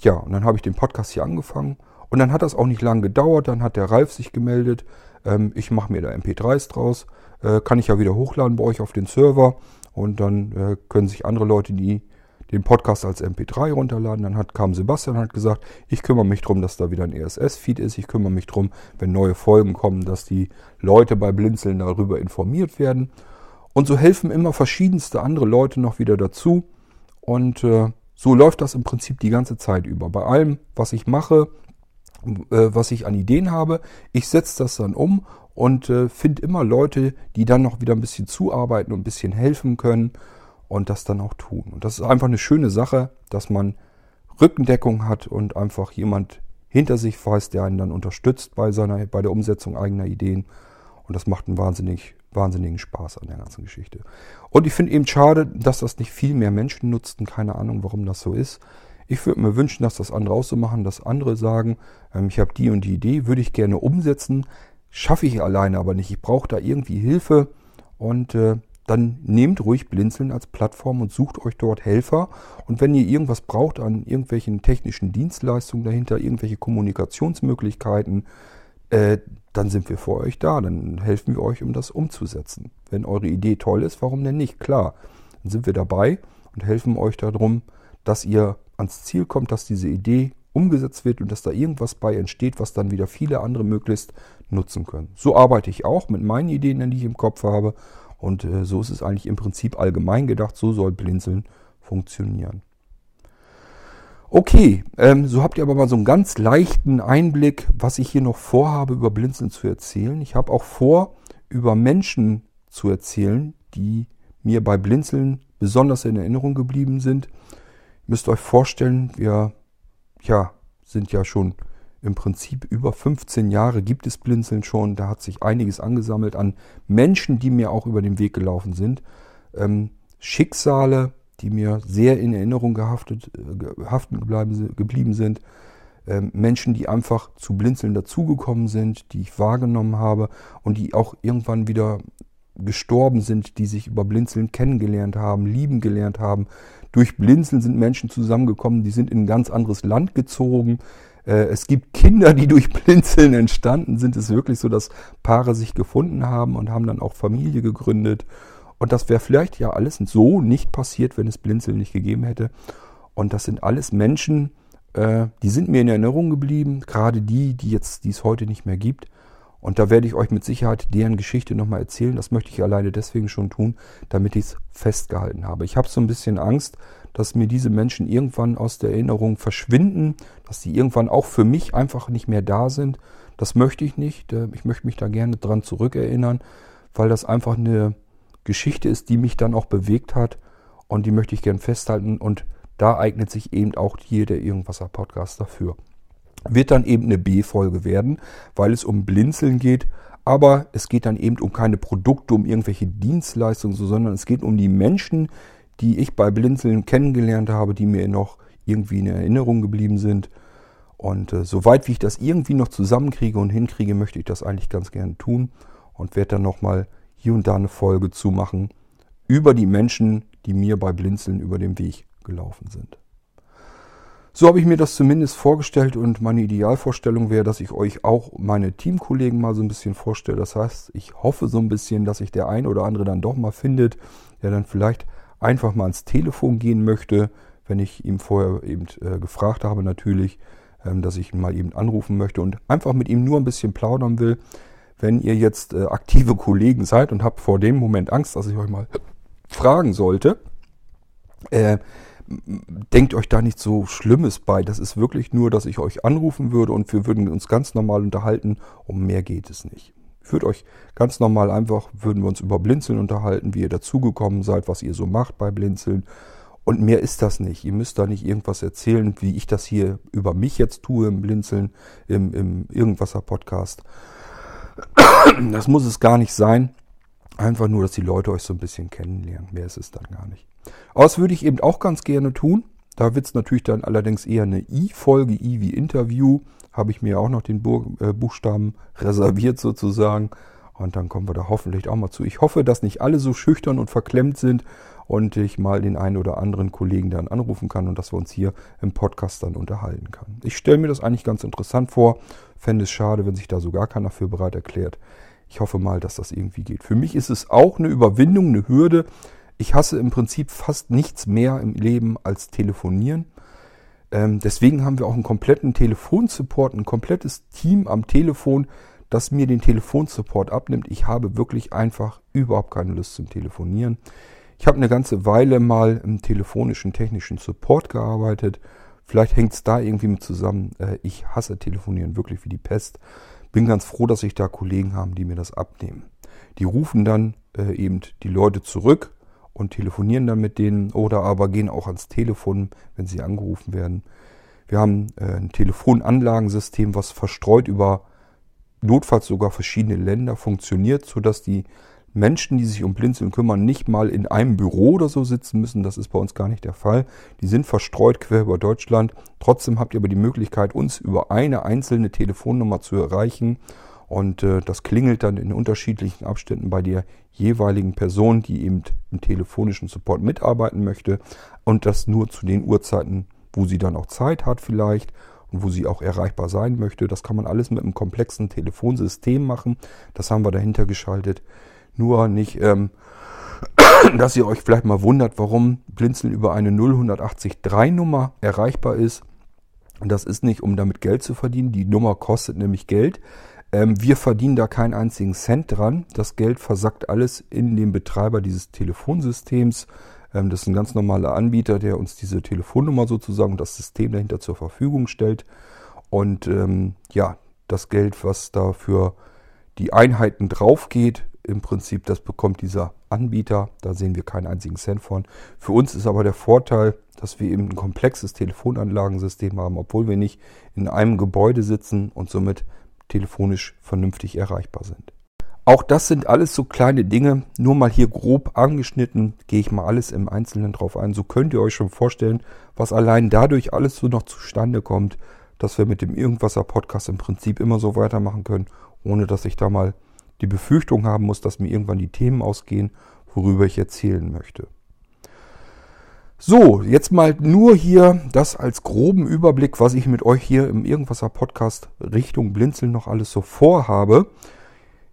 ja, und dann habe ich den Podcast hier angefangen. Und dann hat das auch nicht lange gedauert. Dann hat der Ralf sich gemeldet. Ähm, ich mache mir da MP3s draus. Äh, kann ich ja wieder hochladen bei euch auf den Server. Und dann äh, können sich andere Leute, die den Podcast als MP3 runterladen. Dann hat, kam Sebastian und hat gesagt, ich kümmere mich darum, dass da wieder ein RSS-Feed ist. Ich kümmere mich darum, wenn neue Folgen kommen, dass die Leute bei Blinzeln darüber informiert werden. Und so helfen immer verschiedenste andere Leute noch wieder dazu. Und äh, so läuft das im Prinzip die ganze Zeit über. Bei allem, was ich mache, äh, was ich an Ideen habe, ich setze das dann um und äh, finde immer Leute, die dann noch wieder ein bisschen zuarbeiten und ein bisschen helfen können und das dann auch tun. Und das ist einfach eine schöne Sache, dass man Rückendeckung hat und einfach jemand hinter sich weiß, der einen dann unterstützt bei seiner, bei der Umsetzung eigener Ideen. Und das macht einen wahnsinnig, wahnsinnigen Spaß an der ganzen Geschichte. Und ich finde eben schade, dass das nicht viel mehr Menschen nutzten. Keine Ahnung, warum das so ist. Ich würde mir wünschen, dass das andere auch so machen, dass andere sagen, ähm, ich habe die und die Idee, würde ich gerne umsetzen, schaffe ich alleine aber nicht. Ich brauche da irgendwie Hilfe und äh, dann nehmt ruhig Blinzeln als Plattform und sucht euch dort Helfer. Und wenn ihr irgendwas braucht an irgendwelchen technischen Dienstleistungen dahinter, irgendwelche Kommunikationsmöglichkeiten, äh, dann sind wir für euch da. Dann helfen wir euch, um das umzusetzen. Wenn eure Idee toll ist, warum denn nicht? Klar, dann sind wir dabei und helfen euch darum, dass ihr ans Ziel kommt, dass diese Idee umgesetzt wird und dass da irgendwas bei entsteht, was dann wieder viele andere möglichst nutzen können. So arbeite ich auch mit meinen Ideen, die ich im Kopf habe und äh, so ist es eigentlich im Prinzip allgemein gedacht. So soll Blinzeln funktionieren. Okay, ähm, so habt ihr aber mal so einen ganz leichten Einblick, was ich hier noch vorhabe, über Blinzeln zu erzählen. Ich habe auch vor, über Menschen zu erzählen, die mir bei Blinzeln besonders in Erinnerung geblieben sind. Ihr müsst euch vorstellen, wir ja, sind ja schon im Prinzip über 15 Jahre gibt es Blinzeln schon. Da hat sich einiges angesammelt an Menschen, die mir auch über den Weg gelaufen sind. Ähm, Schicksale, die mir sehr in Erinnerung gehaftet, äh, geblieben, geblieben sind. Ähm, Menschen, die einfach zu Blinzeln dazugekommen sind, die ich wahrgenommen habe und die auch irgendwann wieder gestorben sind, die sich über Blinzeln kennengelernt haben, lieben gelernt haben. Durch Blinzeln sind Menschen zusammengekommen, die sind in ein ganz anderes Land gezogen, es gibt Kinder, die durch Blinzeln entstanden sind. Es ist wirklich so, dass Paare sich gefunden haben und haben dann auch Familie gegründet. Und das wäre vielleicht ja alles so nicht passiert, wenn es Blinzeln nicht gegeben hätte. Und das sind alles Menschen, äh, die sind mir in Erinnerung geblieben, gerade die, die jetzt, die es heute nicht mehr gibt. Und da werde ich euch mit Sicherheit deren Geschichte nochmal erzählen. Das möchte ich alleine deswegen schon tun, damit ich es festgehalten habe. Ich habe so ein bisschen Angst, dass mir diese Menschen irgendwann aus der Erinnerung verschwinden, dass die irgendwann auch für mich einfach nicht mehr da sind. Das möchte ich nicht. Ich möchte mich da gerne dran zurückerinnern, weil das einfach eine Geschichte ist, die mich dann auch bewegt hat und die möchte ich gerne festhalten und da eignet sich eben auch hier der Irgendwasser Podcast dafür wird dann eben eine B-Folge werden, weil es um Blinzeln geht. Aber es geht dann eben um keine Produkte, um irgendwelche Dienstleistungen, sondern es geht um die Menschen, die ich bei Blinzeln kennengelernt habe, die mir noch irgendwie in Erinnerung geblieben sind. Und äh, soweit wie ich das irgendwie noch zusammenkriege und hinkriege, möchte ich das eigentlich ganz gerne tun und werde dann nochmal hier und da eine Folge zu machen über die Menschen, die mir bei Blinzeln über den Weg gelaufen sind. So habe ich mir das zumindest vorgestellt und meine Idealvorstellung wäre, dass ich euch auch meine Teamkollegen mal so ein bisschen vorstelle. Das heißt, ich hoffe so ein bisschen, dass sich der ein oder andere dann doch mal findet, der dann vielleicht einfach mal ans Telefon gehen möchte, wenn ich ihm vorher eben äh, gefragt habe natürlich, ähm, dass ich ihn mal eben anrufen möchte und einfach mit ihm nur ein bisschen plaudern will. Wenn ihr jetzt äh, aktive Kollegen seid und habt vor dem Moment Angst, dass ich euch mal fragen sollte, äh, denkt euch da nicht so Schlimmes bei. Das ist wirklich nur, dass ich euch anrufen würde und wir würden uns ganz normal unterhalten. Um mehr geht es nicht. Ich würde euch ganz normal einfach, würden wir uns über Blinzeln unterhalten, wie ihr dazugekommen seid, was ihr so macht bei Blinzeln. Und mehr ist das nicht. Ihr müsst da nicht irgendwas erzählen, wie ich das hier über mich jetzt tue im Blinzeln, im, im Irgendwasser-Podcast. Das muss es gar nicht sein. Einfach nur, dass die Leute euch so ein bisschen kennenlernen. Mehr ist es dann gar nicht. Aber das würde ich eben auch ganz gerne tun. Da wird es natürlich dann allerdings eher eine I-Folge, I wie Interview. Habe ich mir auch noch den äh, Buchstaben reserviert sozusagen. Und dann kommen wir da hoffentlich auch mal zu. Ich hoffe, dass nicht alle so schüchtern und verklemmt sind und ich mal den einen oder anderen Kollegen dann anrufen kann und dass wir uns hier im Podcast dann unterhalten kann. Ich stelle mir das eigentlich ganz interessant vor. Fände es schade, wenn sich da so gar keiner für bereit erklärt. Ich hoffe mal, dass das irgendwie geht. Für mich ist es auch eine Überwindung, eine Hürde, ich hasse im Prinzip fast nichts mehr im Leben als telefonieren. Ähm, deswegen haben wir auch einen kompletten Telefonsupport, ein komplettes Team am Telefon, das mir den Telefonsupport abnimmt. Ich habe wirklich einfach überhaupt keine Lust zum Telefonieren. Ich habe eine ganze Weile mal im telefonischen technischen Support gearbeitet. Vielleicht hängt es da irgendwie mit zusammen. Äh, ich hasse Telefonieren wirklich wie die Pest. Bin ganz froh, dass ich da Kollegen habe, die mir das abnehmen. Die rufen dann äh, eben die Leute zurück und telefonieren dann mit denen oder aber gehen auch ans Telefon, wenn sie angerufen werden. Wir haben äh, ein Telefonanlagensystem, was verstreut über notfalls sogar verschiedene Länder funktioniert, sodass die Menschen, die sich um Blinzeln kümmern, nicht mal in einem Büro oder so sitzen müssen. Das ist bei uns gar nicht der Fall. Die sind verstreut quer über Deutschland. Trotzdem habt ihr aber die Möglichkeit, uns über eine einzelne Telefonnummer zu erreichen und äh, das klingelt dann in unterschiedlichen Abständen bei der jeweiligen Person, die eben im telefonischen Support mitarbeiten möchte. Und das nur zu den Uhrzeiten, wo sie dann auch Zeit hat vielleicht und wo sie auch erreichbar sein möchte. Das kann man alles mit einem komplexen Telefonsystem machen. Das haben wir dahinter geschaltet. Nur nicht, ähm, dass ihr euch vielleicht mal wundert, warum Blinzeln über eine 0183 Nummer erreichbar ist. Das ist nicht, um damit Geld zu verdienen. Die Nummer kostet nämlich Geld. Ähm, wir verdienen da keinen einzigen Cent dran. Das Geld versackt alles in den Betreiber dieses Telefonsystems. Ähm, das ist ein ganz normaler Anbieter, der uns diese Telefonnummer sozusagen und das System dahinter zur Verfügung stellt. Und ähm, ja, das Geld, was da für die Einheiten drauf geht, im Prinzip, das bekommt dieser Anbieter. Da sehen wir keinen einzigen Cent von. Für uns ist aber der Vorteil, dass wir eben ein komplexes Telefonanlagensystem haben, obwohl wir nicht in einem Gebäude sitzen und somit telefonisch vernünftig erreichbar sind. Auch das sind alles so kleine Dinge, nur mal hier grob angeschnitten, gehe ich mal alles im Einzelnen drauf ein. So könnt ihr euch schon vorstellen, was allein dadurch alles so noch zustande kommt, dass wir mit dem Irgendwasser Podcast im Prinzip immer so weitermachen können, ohne dass ich da mal die Befürchtung haben muss, dass mir irgendwann die Themen ausgehen, worüber ich erzählen möchte. So, jetzt mal nur hier das als groben Überblick, was ich mit euch hier im Irgendwasser Podcast Richtung Blinzeln noch alles so vorhabe.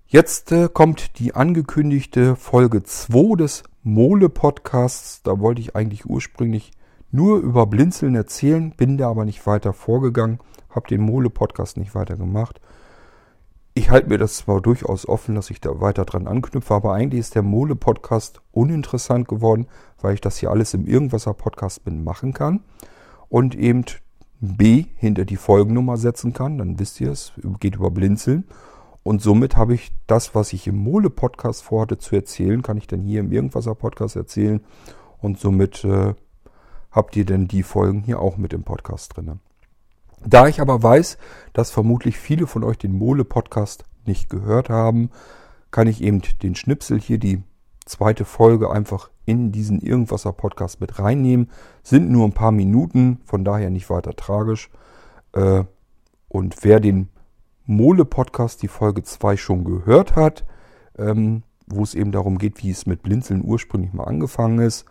Jetzt äh, kommt die angekündigte Folge 2 des Mole Podcasts. Da wollte ich eigentlich ursprünglich nur über Blinzeln erzählen, bin da aber nicht weiter vorgegangen, habe den Mole Podcast nicht weiter gemacht. Ich halte mir das zwar durchaus offen, dass ich da weiter dran anknüpfe, aber eigentlich ist der Mole-Podcast uninteressant geworden, weil ich das hier alles im Irgendwasser-Podcast bin machen kann und eben B hinter die Folgennummer setzen kann, dann wisst ihr es, geht über Blinzeln. Und somit habe ich das, was ich im Mole-Podcast vorhatte zu erzählen, kann ich dann hier im Irgendwasser-Podcast erzählen. Und somit äh, habt ihr denn die Folgen hier auch mit im Podcast drin. Da ich aber weiß, dass vermutlich viele von euch den Mole-Podcast nicht gehört haben, kann ich eben den Schnipsel hier, die zweite Folge, einfach in diesen Irgendwasser-Podcast mit reinnehmen. Sind nur ein paar Minuten, von daher nicht weiter tragisch. Äh, und wer den Mole-Podcast, die Folge 2 schon gehört hat, ähm, wo es eben darum geht, wie es mit Blinzeln ursprünglich mal angefangen ist,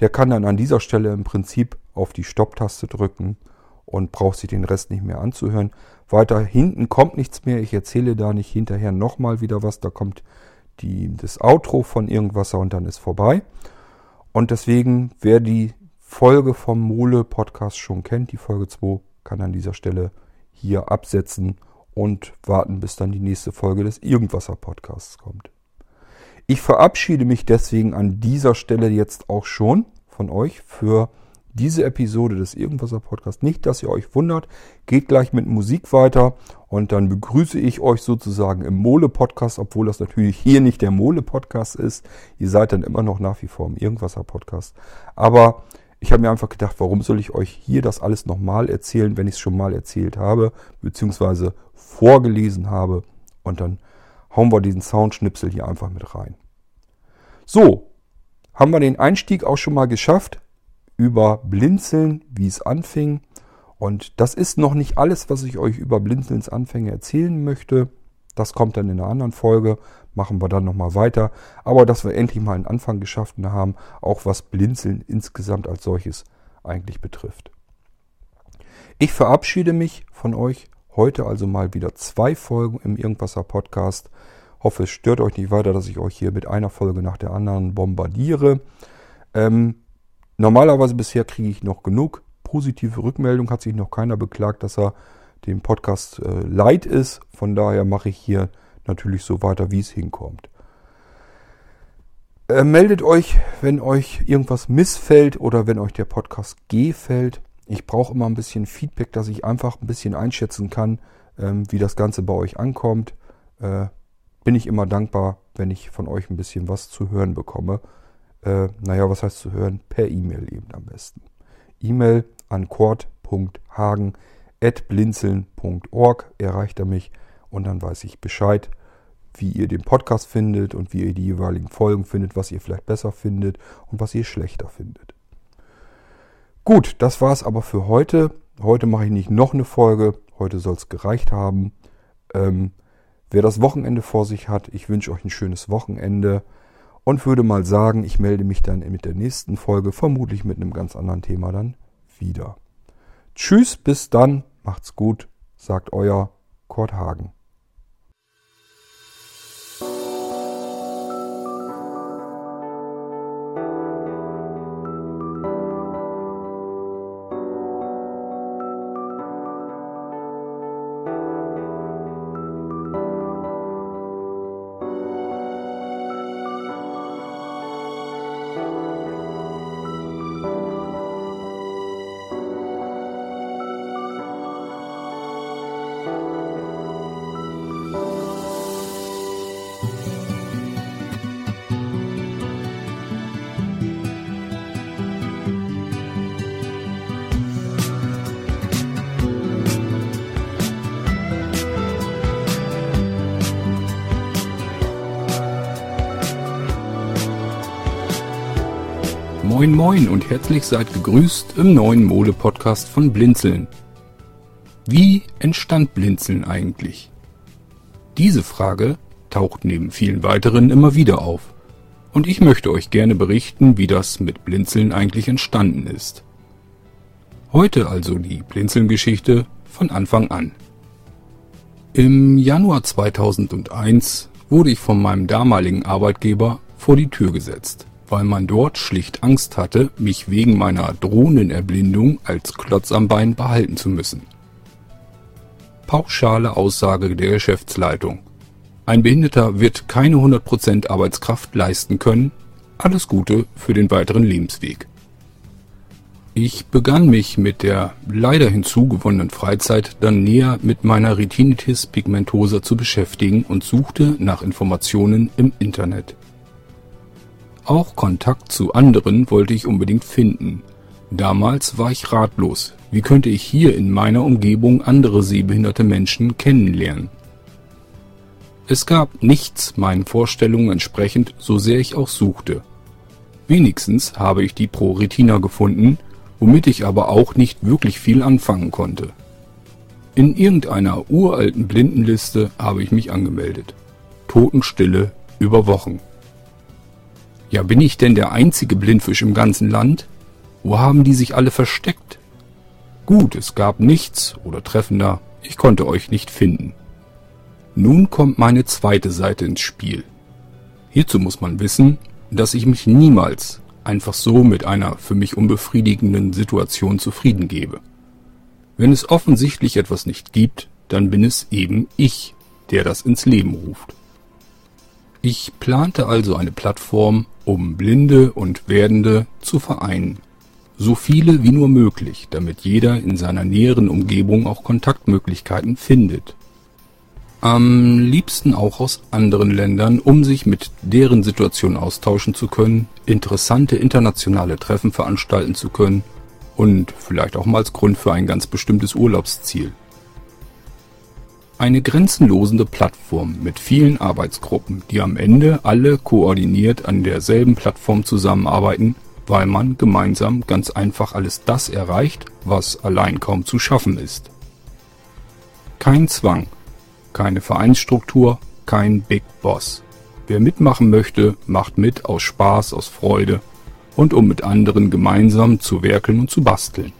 der kann dann an dieser Stelle im Prinzip auf die Stopptaste drücken und braucht sich den Rest nicht mehr anzuhören. Weiter hinten kommt nichts mehr. Ich erzähle da nicht hinterher nochmal wieder was. Da kommt die, das Outro von Irgendwasser und dann ist vorbei. Und deswegen, wer die Folge vom Mole Podcast schon kennt, die Folge 2, kann an dieser Stelle hier absetzen und warten, bis dann die nächste Folge des Irgendwasser Podcasts kommt. Ich verabschiede mich deswegen an dieser Stelle jetzt auch schon von euch für diese Episode des Irgendwasser Podcasts. Nicht, dass ihr euch wundert, geht gleich mit Musik weiter und dann begrüße ich euch sozusagen im Mole Podcast, obwohl das natürlich hier nicht der Mole Podcast ist. Ihr seid dann immer noch nach wie vor im Irgendwasser Podcast. Aber ich habe mir einfach gedacht, warum soll ich euch hier das alles nochmal erzählen, wenn ich es schon mal erzählt habe, beziehungsweise vorgelesen habe. Und dann hauen wir diesen Soundschnipsel hier einfach mit rein. So, haben wir den Einstieg auch schon mal geschafft über Blinzeln, wie es anfing. Und das ist noch nicht alles, was ich euch über Blinzelns Anfänge erzählen möchte. Das kommt dann in einer anderen Folge, machen wir dann nochmal weiter. Aber dass wir endlich mal einen Anfang geschafft haben, auch was Blinzeln insgesamt als solches eigentlich betrifft. Ich verabschiede mich von euch. Heute also mal wieder zwei Folgen im Irgendwasser Podcast. Hoffe, es stört euch nicht weiter, dass ich euch hier mit einer Folge nach der anderen bombardiere. Ähm, Normalerweise bisher kriege ich noch genug positive Rückmeldungen. Hat sich noch keiner beklagt, dass er dem Podcast äh, leid ist. Von daher mache ich hier natürlich so weiter, wie es hinkommt. Äh, meldet euch, wenn euch irgendwas missfällt oder wenn euch der Podcast gefällt. Ich brauche immer ein bisschen Feedback, dass ich einfach ein bisschen einschätzen kann, ähm, wie das Ganze bei euch ankommt. Äh, bin ich immer dankbar, wenn ich von euch ein bisschen was zu hören bekomme äh, naja, was heißt zu hören? Per E-Mail eben am besten. E-Mail an kord.hagen.blinzeln.org erreicht er mich und dann weiß ich Bescheid, wie ihr den Podcast findet und wie ihr die jeweiligen Folgen findet, was ihr vielleicht besser findet und was ihr schlechter findet. Gut, das war es aber für heute. Heute mache ich nicht noch eine Folge. Heute soll es gereicht haben. Ähm, wer das Wochenende vor sich hat, ich wünsche euch ein schönes Wochenende und würde mal sagen, ich melde mich dann mit der nächsten Folge, vermutlich mit einem ganz anderen Thema dann wieder. Tschüss, bis dann, macht's gut, sagt euer Kurt Hagen. Moin Moin und herzlich seid gegrüßt im neuen Mode-Podcast von Blinzeln. Wie entstand Blinzeln eigentlich? Diese Frage taucht neben vielen weiteren immer wieder auf. Und ich möchte euch gerne berichten, wie das mit Blinzeln eigentlich entstanden ist. Heute also die Blinzeln-Geschichte von Anfang an. Im Januar 2001 wurde ich von meinem damaligen Arbeitgeber vor die Tür gesetzt weil man dort schlicht Angst hatte, mich wegen meiner drohenden Erblindung als Klotz am Bein behalten zu müssen. Pauschale Aussage der Geschäftsleitung. Ein Behinderter wird keine 100% Arbeitskraft leisten können. Alles Gute für den weiteren Lebensweg. Ich begann mich mit der leider hinzugewonnenen Freizeit dann näher mit meiner Retinitis pigmentosa zu beschäftigen und suchte nach Informationen im Internet. Auch Kontakt zu anderen wollte ich unbedingt finden. Damals war ich ratlos. Wie könnte ich hier in meiner Umgebung andere sehbehinderte Menschen kennenlernen? Es gab nichts meinen Vorstellungen entsprechend, so sehr ich auch suchte. Wenigstens habe ich die Pro Retina gefunden, womit ich aber auch nicht wirklich viel anfangen konnte. In irgendeiner uralten Blindenliste habe ich mich angemeldet. Totenstille über Wochen. Ja, bin ich denn der einzige Blindfisch im ganzen Land? Wo haben die sich alle versteckt? Gut, es gab nichts, oder treffender, ich konnte euch nicht finden. Nun kommt meine zweite Seite ins Spiel. Hierzu muss man wissen, dass ich mich niemals einfach so mit einer für mich unbefriedigenden Situation zufrieden gebe. Wenn es offensichtlich etwas nicht gibt, dann bin es eben ich, der das ins Leben ruft. Ich plante also eine Plattform, um Blinde und Werdende zu vereinen. So viele wie nur möglich, damit jeder in seiner näheren Umgebung auch Kontaktmöglichkeiten findet. Am liebsten auch aus anderen Ländern, um sich mit deren Situation austauschen zu können, interessante internationale Treffen veranstalten zu können und vielleicht auch mal als Grund für ein ganz bestimmtes Urlaubsziel. Eine grenzenlosende Plattform mit vielen Arbeitsgruppen, die am Ende alle koordiniert an derselben Plattform zusammenarbeiten, weil man gemeinsam ganz einfach alles das erreicht, was allein kaum zu schaffen ist. Kein Zwang, keine Vereinsstruktur, kein Big Boss. Wer mitmachen möchte, macht mit aus Spaß, aus Freude und um mit anderen gemeinsam zu werkeln und zu basteln.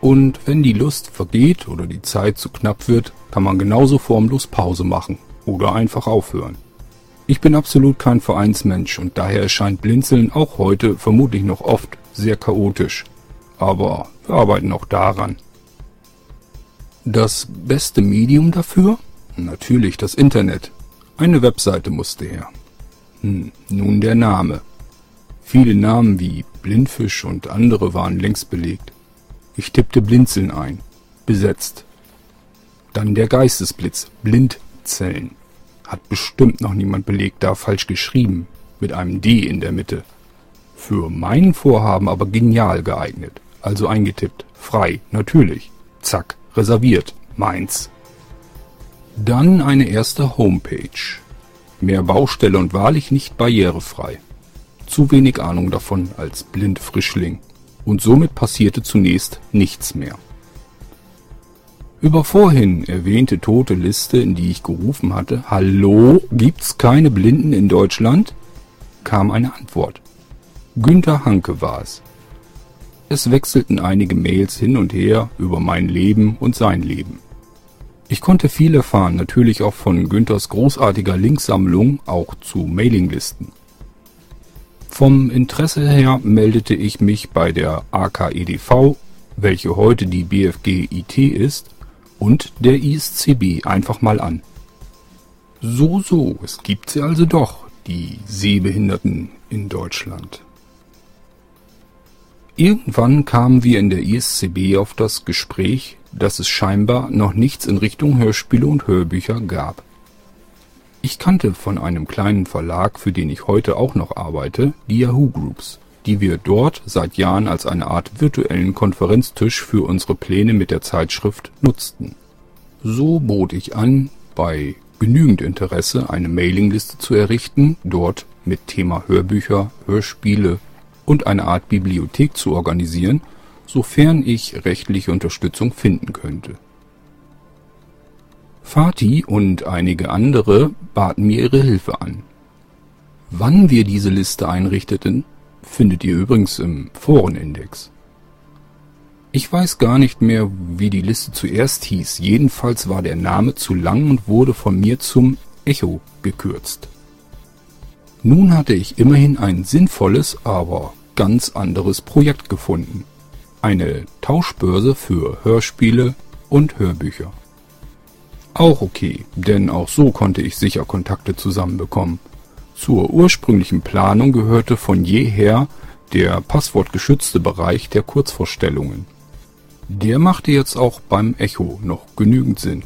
Und wenn die Lust vergeht oder die Zeit zu knapp wird, kann man genauso formlos Pause machen oder einfach aufhören. Ich bin absolut kein Vereinsmensch und daher erscheint Blinzeln auch heute vermutlich noch oft sehr chaotisch. Aber wir arbeiten auch daran. Das beste Medium dafür? Natürlich das Internet. Eine Webseite musste her. Hm, nun der Name. Viele Namen wie Blindfisch und andere waren längst belegt. Ich tippte Blinzeln ein. Besetzt. Dann der Geistesblitz. Blindzellen. Hat bestimmt noch niemand belegt, da falsch geschrieben. Mit einem D in der Mitte. Für mein Vorhaben aber genial geeignet. Also eingetippt. Frei, natürlich. Zack, reserviert. Meins. Dann eine erste Homepage. Mehr Baustelle und wahrlich nicht barrierefrei. Zu wenig Ahnung davon als Blindfrischling. Und somit passierte zunächst nichts mehr. Über vorhin erwähnte tote Liste, in die ich gerufen hatte, Hallo, gibt's keine Blinden in Deutschland? kam eine Antwort. Günther Hanke war es. Es wechselten einige Mails hin und her über mein Leben und sein Leben. Ich konnte viel erfahren, natürlich auch von Günthers großartiger Linksammlung, auch zu Mailinglisten. Vom Interesse her meldete ich mich bei der AKEDV, welche heute die BFG IT ist, und der ISCB einfach mal an. So, so, es gibt sie also doch, die Sehbehinderten in Deutschland. Irgendwann kamen wir in der ISCB auf das Gespräch, dass es scheinbar noch nichts in Richtung Hörspiele und Hörbücher gab. Ich kannte von einem kleinen Verlag, für den ich heute auch noch arbeite, die Yahoo Groups, die wir dort seit Jahren als eine Art virtuellen Konferenztisch für unsere Pläne mit der Zeitschrift nutzten. So bot ich an, bei genügend Interesse eine Mailingliste zu errichten, dort mit Thema Hörbücher, Hörspiele und eine Art Bibliothek zu organisieren, sofern ich rechtliche Unterstützung finden könnte. Fatih und einige andere baten mir ihre Hilfe an. Wann wir diese Liste einrichteten, findet ihr übrigens im Forenindex. Ich weiß gar nicht mehr, wie die Liste zuerst hieß, jedenfalls war der Name zu lang und wurde von mir zum Echo gekürzt. Nun hatte ich immerhin ein sinnvolles, aber ganz anderes Projekt gefunden eine Tauschbörse für Hörspiele und Hörbücher. Auch okay, denn auch so konnte ich sicher Kontakte zusammenbekommen. Zur ursprünglichen Planung gehörte von jeher der passwortgeschützte Bereich der Kurzvorstellungen. Der machte jetzt auch beim Echo noch genügend Sinn.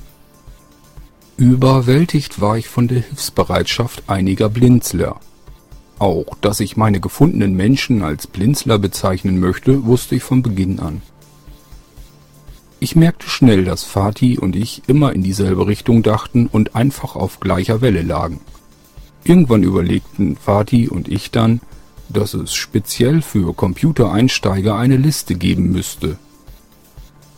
Überwältigt war ich von der Hilfsbereitschaft einiger Blinzler. Auch, dass ich meine gefundenen Menschen als Blinzler bezeichnen möchte, wusste ich von Beginn an. Ich merkte schnell, dass Fatih und ich immer in dieselbe Richtung dachten und einfach auf gleicher Welle lagen. Irgendwann überlegten Fatih und ich dann, dass es speziell für Computereinsteiger eine Liste geben müsste.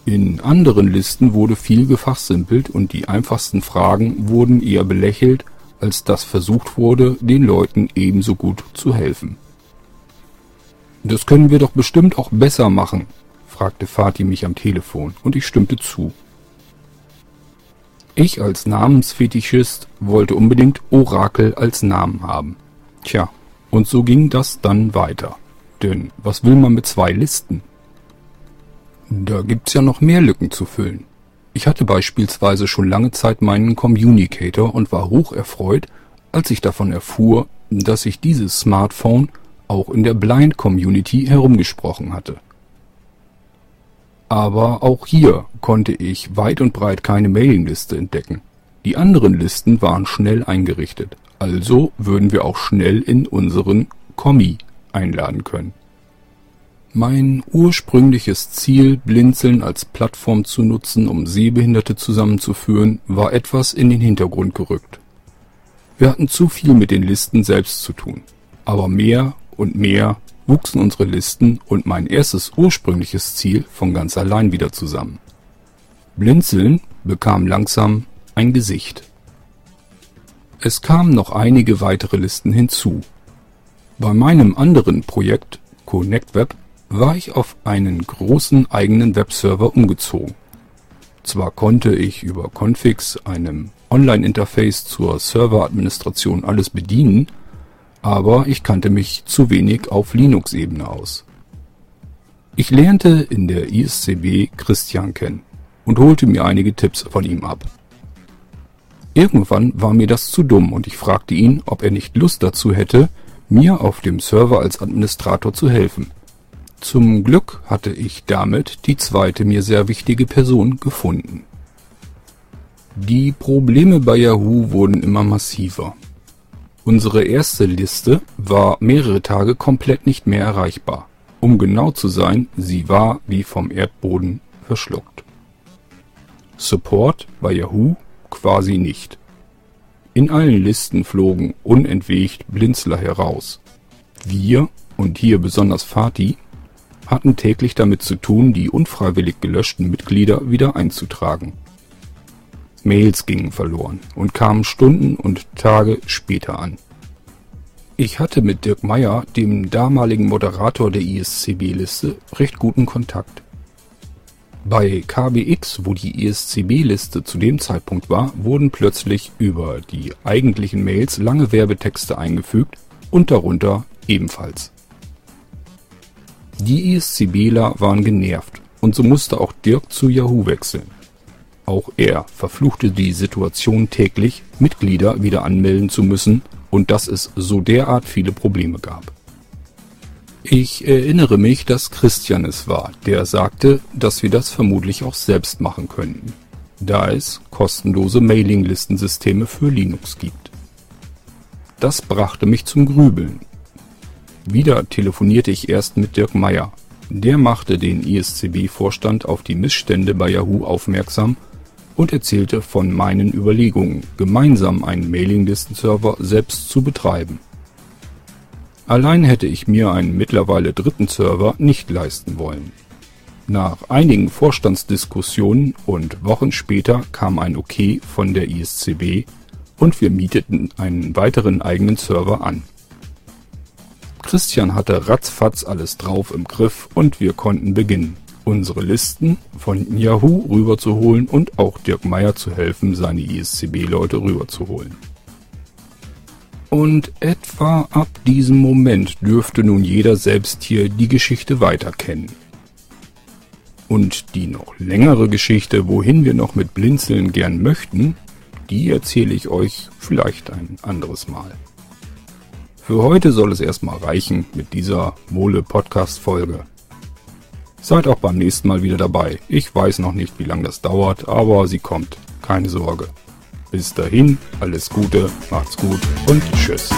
In anderen Listen wurde viel gefachsimpelt und die einfachsten Fragen wurden eher belächelt, als dass versucht wurde, den Leuten ebenso gut zu helfen. Das können wir doch bestimmt auch besser machen, fragte Fatih mich am Telefon, und ich stimmte zu. Ich als Namensfetischist wollte unbedingt Orakel als Namen haben. Tja, und so ging das dann weiter. Denn was will man mit zwei Listen? Da gibt's ja noch mehr Lücken zu füllen. Ich hatte beispielsweise schon lange Zeit meinen Communicator und war hoch erfreut, als ich davon erfuhr, dass sich dieses Smartphone auch in der Blind Community herumgesprochen hatte. Aber auch hier konnte ich weit und breit keine Mailingliste entdecken. Die anderen Listen waren schnell eingerichtet, also würden wir auch schnell in unseren Kommi einladen können. Mein ursprüngliches Ziel, Blinzeln als Plattform zu nutzen, um Sehbehinderte zusammenzuführen, war etwas in den Hintergrund gerückt. Wir hatten zu viel mit den Listen selbst zu tun, aber mehr und mehr wuchsen unsere Listen und mein erstes ursprüngliches Ziel von ganz allein wieder zusammen. Blinzeln bekam langsam ein Gesicht. Es kamen noch einige weitere Listen hinzu. Bei meinem anderen Projekt ConnectWeb war ich auf einen großen eigenen Webserver umgezogen. Zwar konnte ich über Configs, einem Online-Interface zur Serveradministration alles bedienen, aber ich kannte mich zu wenig auf Linux-Ebene aus. Ich lernte in der ISCB Christian kennen und holte mir einige Tipps von ihm ab. Irgendwann war mir das zu dumm und ich fragte ihn, ob er nicht Lust dazu hätte, mir auf dem Server als Administrator zu helfen. Zum Glück hatte ich damit die zweite mir sehr wichtige Person gefunden. Die Probleme bei Yahoo wurden immer massiver. Unsere erste Liste war mehrere Tage komplett nicht mehr erreichbar. Um genau zu sein, sie war wie vom Erdboden verschluckt. Support bei Yahoo quasi nicht. In allen Listen flogen unentwegt Blinzler heraus. Wir, und hier besonders Fatih, hatten täglich damit zu tun, die unfreiwillig gelöschten Mitglieder wieder einzutragen. Mails gingen verloren und kamen Stunden und Tage später an. Ich hatte mit Dirk Meyer, dem damaligen Moderator der ISCB-Liste, recht guten Kontakt. Bei KBX, wo die ISCB-Liste zu dem Zeitpunkt war, wurden plötzlich über die eigentlichen Mails lange Werbetexte eingefügt und darunter ebenfalls. Die ISCBler waren genervt und so musste auch Dirk zu Yahoo wechseln. Auch er verfluchte die Situation täglich, Mitglieder wieder anmelden zu müssen und dass es so derart viele Probleme gab. Ich erinnere mich, dass Christian es war, der sagte, dass wir das vermutlich auch selbst machen könnten, da es kostenlose Mailinglistensysteme für Linux gibt. Das brachte mich zum Grübeln. Wieder telefonierte ich erst mit Dirk Meyer. Der machte den ISCB-Vorstand auf die Missstände bei Yahoo aufmerksam und erzählte von meinen Überlegungen, gemeinsam einen Mailinglistenserver selbst zu betreiben. Allein hätte ich mir einen mittlerweile dritten Server nicht leisten wollen. Nach einigen Vorstandsdiskussionen und Wochen später kam ein Okay von der ISCB und wir mieteten einen weiteren eigenen Server an. Christian hatte ratzfatz alles drauf im Griff und wir konnten beginnen unsere Listen von Yahoo rüberzuholen und auch Dirk Meyer zu helfen, seine ISCB-Leute rüberzuholen. Und etwa ab diesem Moment dürfte nun jeder selbst hier die Geschichte weiter kennen. Und die noch längere Geschichte, wohin wir noch mit Blinzeln gern möchten, die erzähle ich euch vielleicht ein anderes Mal. Für heute soll es erstmal reichen mit dieser Mole-Podcast-Folge. Seid auch beim nächsten Mal wieder dabei. Ich weiß noch nicht, wie lange das dauert, aber sie kommt. Keine Sorge. Bis dahin, alles Gute, macht's gut und tschüss.